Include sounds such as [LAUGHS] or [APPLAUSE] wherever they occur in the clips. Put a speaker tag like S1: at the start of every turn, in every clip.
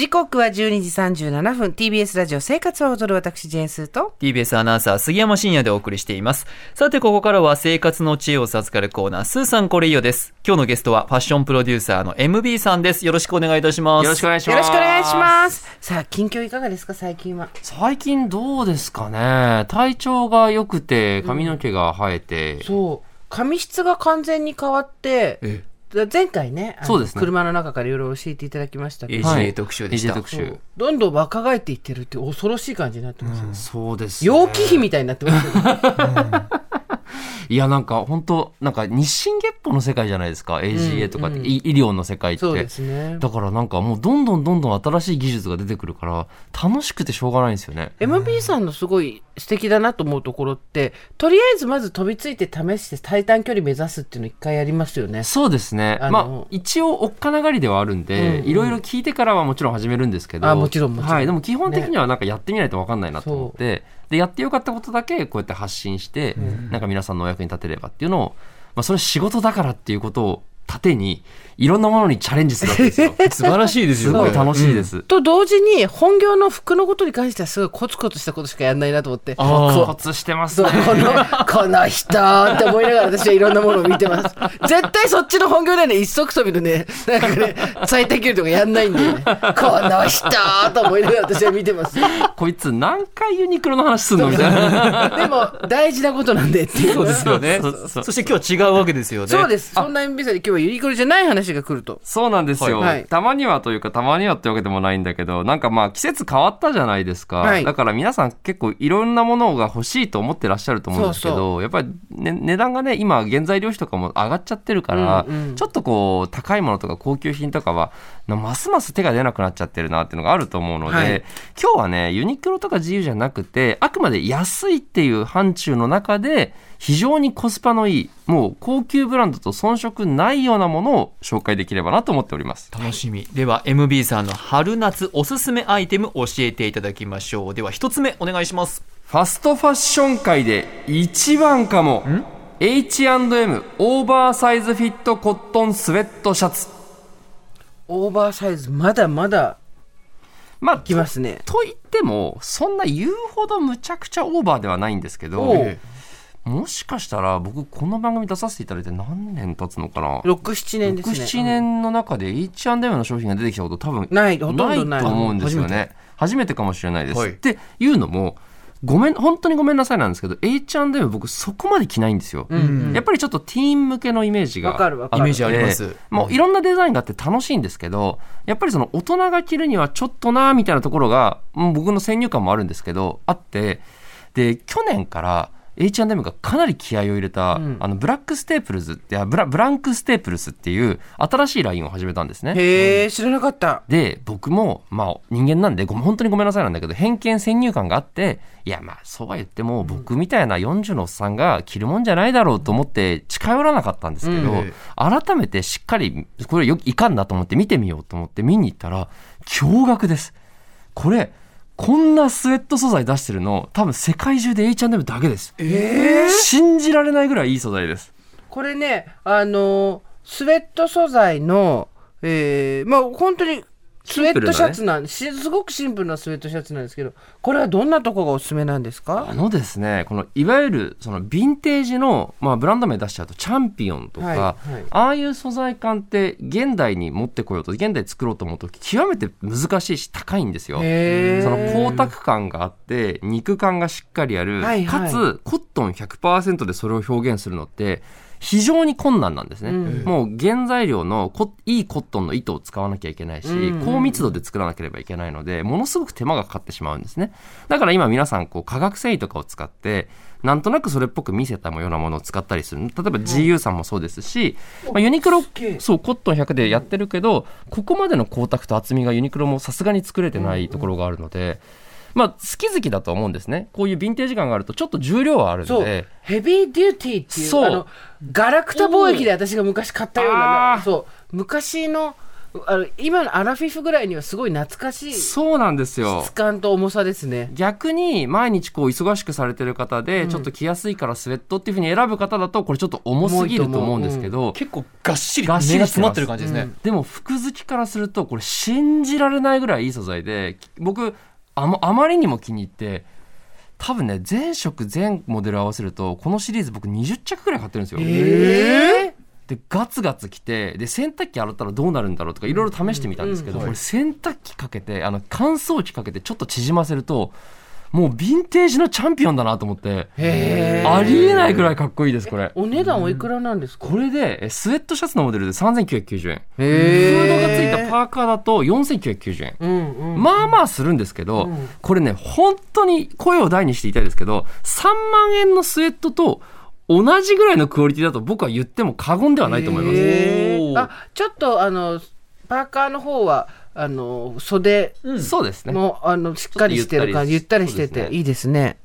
S1: 時刻は12時37分。TBS ラジオ生活を踊る私ジェーンスーと。
S2: TBS アナウンサー杉山真也でお送りしています。さてここからは生活の知恵を授かるコーナースーさんこれいいよです。今日のゲストはファッションプロデューサーの MB さんです。よろしくお願いいたします。
S3: よろしくお願いします。
S1: よろしくお願いします。さあ近況いかがですか最近は？
S3: 最近どうですかね。体調が良くて髪の毛が生えて、
S1: そう。髪質が完全に変わって
S2: え
S1: 前回ね
S3: そうですね。
S1: 車の中からいろいろ教えていただきましたけど、
S3: は
S2: AGA
S3: い。
S2: 特集でした、
S3: 特集。
S1: どんどん若返っていってるって恐ろしい感じになってますよね、
S3: そうです、ね。
S1: 陽気比みたいになってますよね [LAUGHS]
S3: いや、なんか本当なんか日進月歩の世界じゃないですか。AGA とかって、
S1: うん
S3: い医療の世界って。
S1: ね
S3: だからなんかもうどんどんどんどん新しい技術が出てくるから、楽しくてしょうがないんですよね。
S1: MB さんのすごい素敵だなと思うところってとりあえずまず飛びついて試して最短距離目指すっていうの一回やりますよね
S3: そうですね。
S1: あの
S3: まあ、一応、おっかながりではあるんで、
S1: うんうん
S3: いろいろ聞いてからはもちろん始めるんですけど。
S1: あもちろんもちろん
S3: はい。でも基本的にはなんかやってみないと分かんないなと思って、で、やってよかったことだけこうやって発信して、なんか皆さんのお役に立てればっていうのを、まあ、それ仕事だからっていうことを盾に、いろんなものにチャレンジするわけですよ。[LAUGHS]
S2: 素晴らしいですよ
S3: すごい楽しいです。
S1: と同時に本業の服のことに関してはすごいコツコツしたことしかやんないなと思って。
S2: あー。
S3: コツしてますね。
S1: このこの人って思いながら私はいろんなものを見てます。絶対そっちの本業ではね一足飛びのねなんかね最短距離とかやんないんでね。この人と思いながら私は見てます。
S3: こいつ何回ユニクロの話すんのみたいな。
S1: でも大事なことなんでっていう。
S2: そうですよね。
S3: そ
S2: して今日は違うわけですよね。
S1: そうです。そんな MB さんに今日はユニクロじゃない話が来ると。
S3: そうなんですよ、
S1: はい。
S3: たまにはというか、たまにはってわけでもないんだけど、なんかまあ季節変わったじゃないですか。
S1: はい。
S3: だから皆さん結構いろんなものが欲しいと思ってらっしゃると思うんですけど、
S1: そう
S3: やっぱり、ね、値段がね、今原材料費とかも上がっちゃってるから、
S1: うんうん
S3: ちょっとこう、高いものとか高級品とかは、なますます手が出なくなっちゃってるなっていうのがあると思うので、
S1: はい。
S3: 今日はね、ユニクロとか自由じゃなくて、あくまで安いっていう範疇の中で、非常にコスパのいい、もう高級ブランドと遜色ないようなものを紹介できればなと思っております。
S2: 楽しみでは MB さんの春夏おすすめアイテム教えていただきましょうでは一つ目お願いします
S3: ファストファッション界で一番かも。H&M オーバーサイズフィットコットンスウェットシャツ。
S1: オーバーサイズまだまだ
S3: まあ、
S1: きますね
S3: と言っても、そんな言うほどむちゃくちゃオーバーではないんですけ
S1: お
S3: ど
S1: う、
S3: もしかしたら僕この番組出させていただいて何年経つのかな
S1: ？67年ですね。
S3: 67年の中で H&M の商品が出てきたこと多分
S1: ないほとんどない
S3: と思う。んですよね。初めてかもしれないです、
S2: はい。
S3: っていうのもごめん本当にごめんなさいなんですけど H&M 僕そこまで着ないんですよ、
S1: うん
S3: やっぱりちょっとティーン向けのイメージが
S1: わかるわかる。
S2: イメージあります。
S3: もういろんなデザインがあって楽しいんですけどやっぱりその大人が着るにはちょっとなみたいなところがうん僕の先入観もあるんですけどあってで去年から H&M がかなり気合を入れた、
S1: ん。
S3: あのブラックステープルズってあブラブランクステープルスっていう新しいラインを始めたんですね。
S1: へえ知らなかった。
S3: で僕もまあ人間なんでご本当にごめんなさいなんだけど偏見先入観があっていやまあそうは言っても僕みたいな40のおっさんが着るもんじゃないだろうと思って近寄らなかったんですけど、
S2: うん。
S3: 改めてしっかりこれよいかんなと思って見てみようと思って見に行ったら驚愕です。これこんなスウェット素材出してるの多分世界中で H&M だけです。
S1: え
S3: 信じられないぐらいいい素材です。
S1: これねあのスウェット素材のえー、まあ本当にスウェットシャツなんしすごくシンプルなスウェットシャツなんですけどこれはどんなとこがおすすめなんですか？
S3: あのですね、このいわゆるそのヴィンテージの、まあ、ブランド名出しちゃうとチャンピオンとか、
S1: はいはい。
S3: ああいう素材感って現代に持ってこようと現代作ろうと思うと極めて難しいし高いんですよ。その光沢感があって肉感がしっかりある、
S1: はいはい。
S3: かつコットン100%でそれを表現するのって非常に困難なんですね、
S1: うん。
S3: もう原材料のこいいコットンの糸を使わなきゃいけないし、
S1: うん。
S3: 高密度で作らなければいけないのでものすごく手間がかかってしまうんですね。だから今皆さんこう化学繊維とかを使ってなんとなくそれっぽく見せたようなものを使ったりする。例えば GU さんもそうですし、まあ、ユニクロそうコットン100でやってるけどここまでの光沢と厚みがユニクロもさすがに作れてないところがあるので、まあ、好き好きだと思うんですね。こういうヴィンテージ感があるとちょっと重量はある
S1: そう。
S3: ので
S1: ヘビーデューティーっていう
S3: そう。
S1: あのガラクタ貿易で私が昔買ったようなそう。昔のあの今のアラフィフぐらいにはすごい懐かしい。
S3: そうなんですよ。
S1: 質感と重さですね。
S3: 逆に毎日こう忙しくされてる方で、ちょっと着やすいからスウェットっていうふうに選ぶ方だとこれちょっと重すぎると思うんですけど、
S2: 結構がっしり
S3: がっしり
S2: 詰まってる感じですね。
S3: でも服好きからするとこれ信じられないぐらいいい素材で僕あまあまりにも気に入って多分ね全色全モデル合わせるとこのシリーズ僕20着くらい買ってるんですよ。
S1: え
S3: でガツガツ着てで洗濯機洗ったらどうなるんだろうとかいろいろ試してみたんですけど、これ洗濯機かけてあの乾燥機かけてちょっと縮ませるともうヴィンテージのチャンピオンだなと思って。
S1: へ
S3: ありえないぐらいかっこいいですこれ。
S1: お値段おいくらなんですか、
S3: これでえスウェットシャツのモデルで3990円フ
S1: へ
S3: ー。ドがついたパーカーだと4990円
S1: うん。うん。
S3: まあまあするんですけど、
S1: うん。
S3: これね、本当に声を大にして言いたいですけど、3万円のスウェットと同じぐらいのクオリティだと僕は言っても過言ではないと思います。
S1: あ、ちょっとあの、パーカーの方は、あの、袖
S3: そうですね。
S1: も、あの、しっかりしてる感じ、ゆ
S3: っ
S1: たりしてて、いいですね。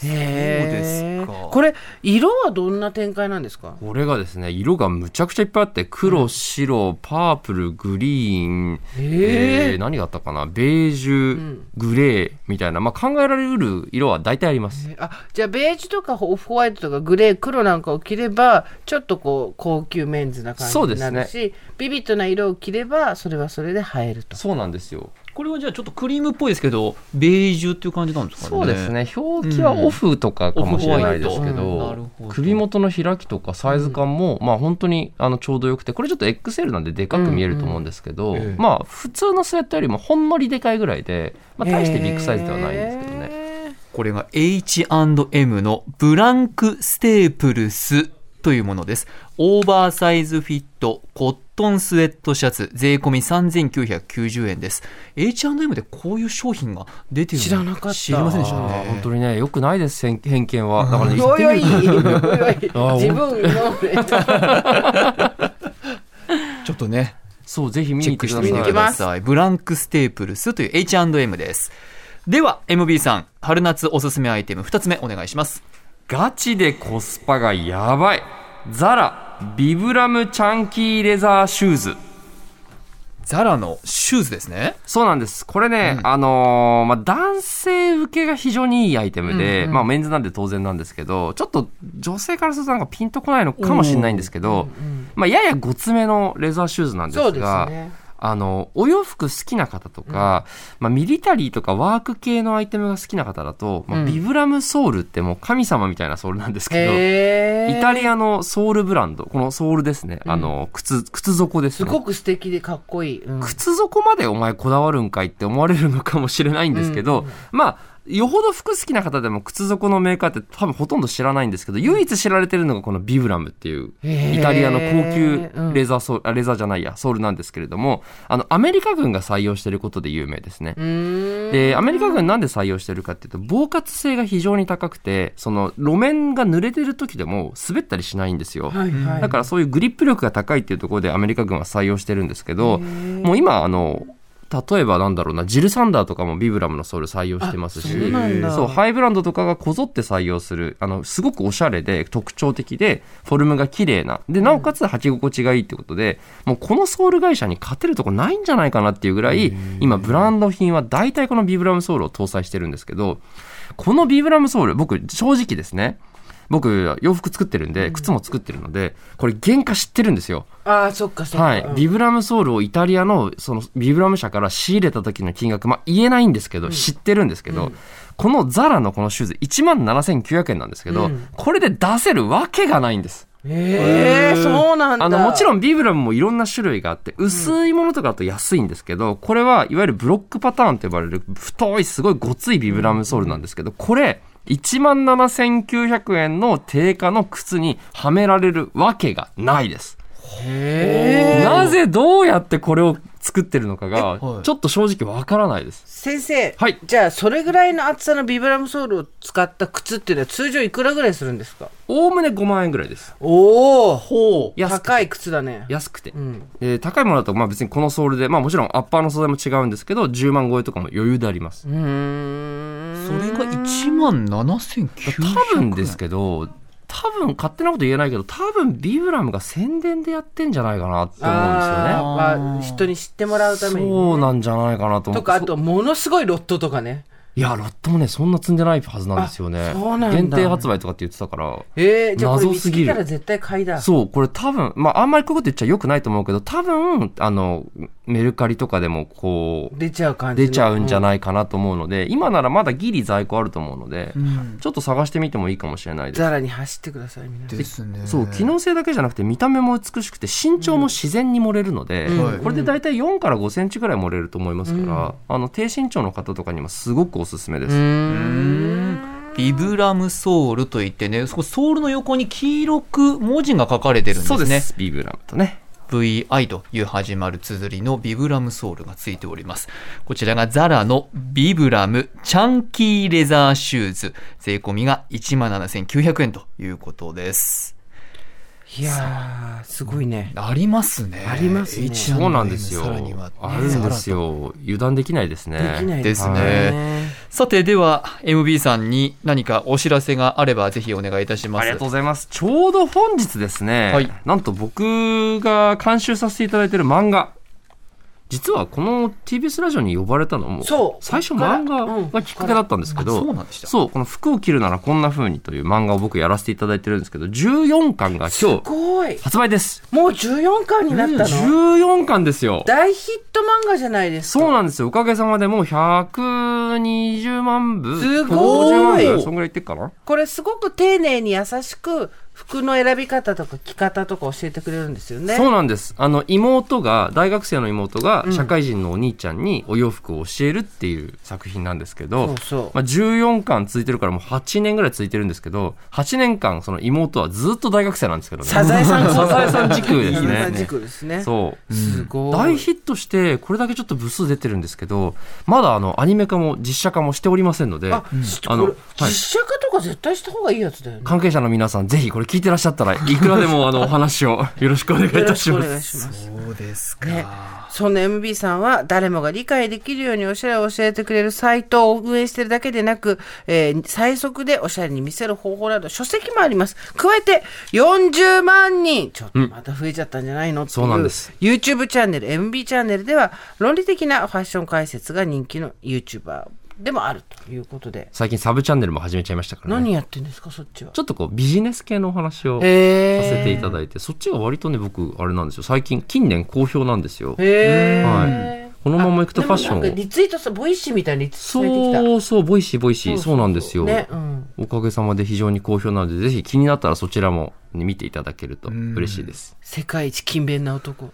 S2: そう
S1: へー
S2: ですか。
S1: これ、色はどんな展開なんですか？
S3: これがですね、色がむちゃくちゃいっぱいあって、黒、白、パープル、グリーン、えー何があったかな、ベージュ、
S1: ん。
S3: グレーみたいな、まあ、考えられる色は大体あります。
S1: あじゃあベージュとかオフホワイトとかグレー黒なんかを着ればちょっとこう高級メンズな感じに
S3: そうですね。
S1: なるし、ビビッドな色を着ればそれはそれで映えると。
S3: そうなんですよ。
S2: これはじゃあちょっとクリームっぽいですけど、ベージュっていう感じなんですかね？
S3: そうですね。表記はオフとかかもしれないですけ
S2: うんオフホワイト。うん。
S3: 首元の開きとかサイズ感も、まあ本当にあのちょうどよくてこれちょっと XL なんででかく見えると思うんですけど、
S2: ええ。
S3: まあ普通のスウェットよりもほんのりでかいぐらいで、まあ、大してビッグサイズではないんですけどね。
S1: ね
S2: これが H&M のブランクステープルスというものです。オーバーサイズフィットコットンスウェットシャツ税込み3990円です。H&M でこういう商品が出てるの
S1: 知らなかった。
S2: 知りませんでした
S3: あー本
S2: ね。
S3: 当にねよくないです偏偏見は。だからね
S1: いおい。[LAUGHS] 自分の。[LAUGHS]
S2: ちょっとね、
S3: そうぜひ見
S2: チェッ
S3: に行ってください。
S2: クしてみてください。ブランクステープルスという H&M です。では、MB さん、春夏おすすめアイテム2つ目お願いします。
S3: ガチでコスパがやばい。ザラビブラムチャンキーレザーシューズ。
S2: ザラのシューズですね。
S3: そうなんです。これね、あのーまあ、男性受けが非常にいいアイテムで、まあ、メンズなんで当然なんですけど、ちょっと女性からするとなんかピンとこないのかもしれないんですけど、まあ、ややごつめのレザーシューズなんです
S1: そうです
S3: が、
S1: ね
S3: あの、お洋服好きな方とか、まあ、ミリタリーとかワーク系のアイテムが好きな方だと、まあ、ビブラムソールってもう神様みたいなソールなんですけど、
S1: へー。
S3: イタリアのソールブランド、このソールですね。あの、靴、靴底ですね。
S1: すごく素敵でかっこいい、うん。
S3: 靴底までお前こだわるんかいって思われるのかもしれないんですけど、まあ、よほど服好きな方でも靴底のメーカーって多分ほとんど知らないんですけど、唯一知られてるのがこのビブラムっていう、イタリアの高級
S1: うん。
S3: レザーソール、あレザーじゃないや、ソールなんですけれども、あの、アメリカ軍が採用していることで有名ですね。で、アメリカ軍なんで採用してるかっていうと、防滑性が非常に高くて、その路面が濡れてる時でも滑ったりしないんですよ。
S1: はいはい。
S3: だからそういうグリップ力が高いっていうところでアメリカ軍は採用してるんですけど、もう今、あの、例えばなんだろうな、ジルサンダーとかもビブラムのソール採用してますし、
S1: そう
S3: ハイブランドとかがこぞって採用する、あの、すごくおしゃれで特徴的で、フォルムが綺麗な。で、なおかつ履き心地がいいってことで、もうこのソール会社に勝てるとこないんじゃないかなっていうぐらい、今、ブランド品は大体このビブラムソールを搭載してるんですけど、このビブラムソール、僕、正直ですね、僕、洋服作ってるんで、靴も作ってるので、これ原価知ってるんですよ。
S1: ああそっかそっか、
S3: はい、
S1: うん。
S3: ビブラムソールをイタリアのそのビブラム社から仕入れた時の金額、まあ、言えないんですけど、知ってるんですけど、このザラのこのシューズ1万7900円なんですけど、
S1: うん。
S3: これで出せるわけがないんです。
S1: へえそうなんだ。
S3: あのもちろんビブラムもいろんな種類があって薄いものとかだと安いんですけど、これはいわゆるブロックパターンと呼ばれる太いすごいごついビブラムソールなんですけどこれ1万7900円の定価の靴にはめられるわけがないです。なぜどうやってこれを作ってるのかが
S2: はい
S3: ちょっと正直わからないです。
S1: 先生、
S3: はい
S1: じゃあそれぐらいの厚さのビブラムソールを使った靴っていうのは通常いくらぐらいするんですか？
S3: おおむね5万円ぐらいです。
S1: おお
S2: ほう。
S1: 高い靴だね
S3: 安くて。
S1: うん
S3: で高いものだとまあ別にこのソールで、まあもちろんアッパーの素材も違うんですけど、10万超えとかも余裕であります。
S1: うーん
S2: それが1万7900円。
S3: 多分ですけど、多分勝手なこと言えないけど、多分ビブラムが宣伝でやってんじゃないかなって思うんですよね。
S1: あーまあ、人に知ってもらうためにね、
S3: そうなんじゃないかなと思う。
S1: とか、あと、ものすごいロットとかね。
S3: いや、ロットもね、そんな積んでないはずなんですよね。
S1: あそうなんだ
S3: 限定発売とかって言ってたから。
S1: えー、じゃあこれ見つ
S3: 謎すぎる
S1: ら絶対買いだ。
S3: そう、これ多分、まあ、あんまりこういうこと言っちゃ良くないと思うけど、多分、あの、メルカリとかでもこう、
S1: 出ちゃう感じの。
S3: 出ちゃうんじゃ
S1: い、
S3: ないかなと思うので、今ならまだギリ在庫あると思うので、
S2: うん
S3: ちょっと探してみてもいいかもしれないです。
S1: ザラに走ってください、皆さん。
S2: ですね。
S3: そう、機能性だけじゃなくて見た目も美しくて身長も自然に盛れるので、
S1: うん
S3: これで大体4から5センチぐらい盛れると思いますから、あの低身長の方とかにもすごくおすすめです。
S2: ビブラムソールといってね、そこソールの横に黄色く文字が書かれてるんですね。
S3: そうです。ビブラムとね。
S2: VI という始まる綴りのビブラムソールがついております。こちらがザラのビブラムチャンキーレザーシューズ。税込みが17,900円ということです。
S1: いやー、すごいね。
S2: ありますね。
S1: ありますね
S2: H&M
S3: そうなんですよ
S2: さらには、。
S3: あるんですよ。油断できないですね。
S1: できない
S2: ですね
S1: ね。
S2: さて、では、MB さんに何かお知らせがあれば、ぜひお願いいたします。
S3: ありがとうございます。ちょうど本日ですね、
S2: はい
S3: なんと僕が監修させていただいている漫画、実はこの TBS ラジオに呼ばれたのも、最初漫画がきっかけだったんですけ
S2: あ
S3: ど、
S2: そう
S3: この服を着るならこんな風にという漫画を僕やらせていただいてるんですけど、14巻が
S1: す
S3: 今日。発売です。
S1: もう14巻になったの、
S3: 14巻ですよ。
S1: 大ヒット漫画じゃないですか。
S3: そうなんですよ。おかげさまでもう120万部。
S1: すごい
S3: 150万部そんぐらいいってっかな？
S1: これすごく丁寧に優しく服の選び方とか着方とか教えてくれるんですよね。
S3: そうなんです。あの、妹が、大学生の妹が、社会人のお兄ちゃんにお洋服を教えるっていう作品なんですけど、
S1: そうそう
S3: まあ、14巻続いてるからもう8年ぐらい続いてるんですけど、8年間、その妹はずっと大学生なんですけどね。
S1: サザエさん [LAUGHS]
S3: サザエさん軸です
S1: サザエさんですね。
S3: そう。
S1: すごい。
S3: 大ヒットして、これだけちょっと部数出てるんですけど、まだあの、アニメ化も実写化もしておりませんので、
S1: あ、
S3: あの
S1: これ、
S3: はい
S1: 実写化とか絶対した方がいいやつだよね。
S3: 関係者の皆さん、ぜひこれ聞いてらっしゃったら、いくらでもあの、お話をよろしくお願いいたします。
S2: そうですか。
S1: ね、そんな MB さんは誰もが理解できるようにおしゃれを教えてくれるサイトを運営しているだけでなく、えー最速でおしゃれに見せる方法など書籍もあります。加えて40万人、ちょっとまた増えちゃったんじゃないの、ってい
S3: そうなんです
S1: YouTube チャンネル、MB チャンネルでは論理的なファッション解説が人気の YouTuber でもあるということで。
S3: 最近サブチャンネルも始めちゃいましたからね。
S1: 何やってんですか、そっちは？
S3: ちょっとこうビジネス系のお話をさ
S1: へ
S3: せていただいて、そっちが割とね、僕、あれなんですよ。最近、近年好評なんですよ。はこのままいくとファッション
S1: リツイートさ、ボイシーみたいにリツイートされてきた。
S3: そうそう、ボイシー、ボイシー。そうなんですよ。
S1: ね、うん。
S3: おかげさまで非常に好評なので、ぜひ気になったらそちらもね見ていただけると嬉しいです。
S1: 世界一勤勉な男。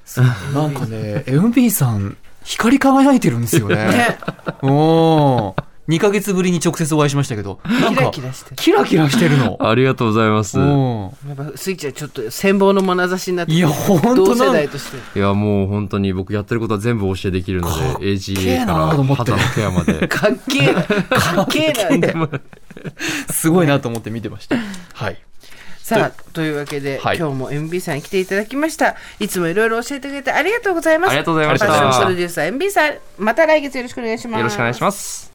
S2: なんかね、MB さん、光り輝いてるんですよね。
S1: ね、
S2: おー2ヶ月ぶりに直接お会いしましたけど、なん
S1: キラ
S2: か、
S1: キラしてる。
S2: キラキラしてるの。[LAUGHS]
S3: ありがとうございます。
S1: やっぱスイッチはちょっと羨望の眼差しになって
S2: いや、ほん
S1: 同
S2: となん
S1: 世代として。
S3: や、もう本当に僕やってることは全部お教えできるので、
S2: え
S3: AGA
S2: な
S3: から肌のケアまで。
S1: かっけえな。かっけえなんだよ。
S2: すごいなと思って見てました。はい。
S1: さあ、というわけで、
S2: はい
S1: 今日も MB さんに来ていただきました。いつもいろいろ教えてくれてありがとうございます。
S3: ありがとうございました
S1: プロデューサー MB さん、また来月よろしくお願いします。
S3: よろしくお願いします。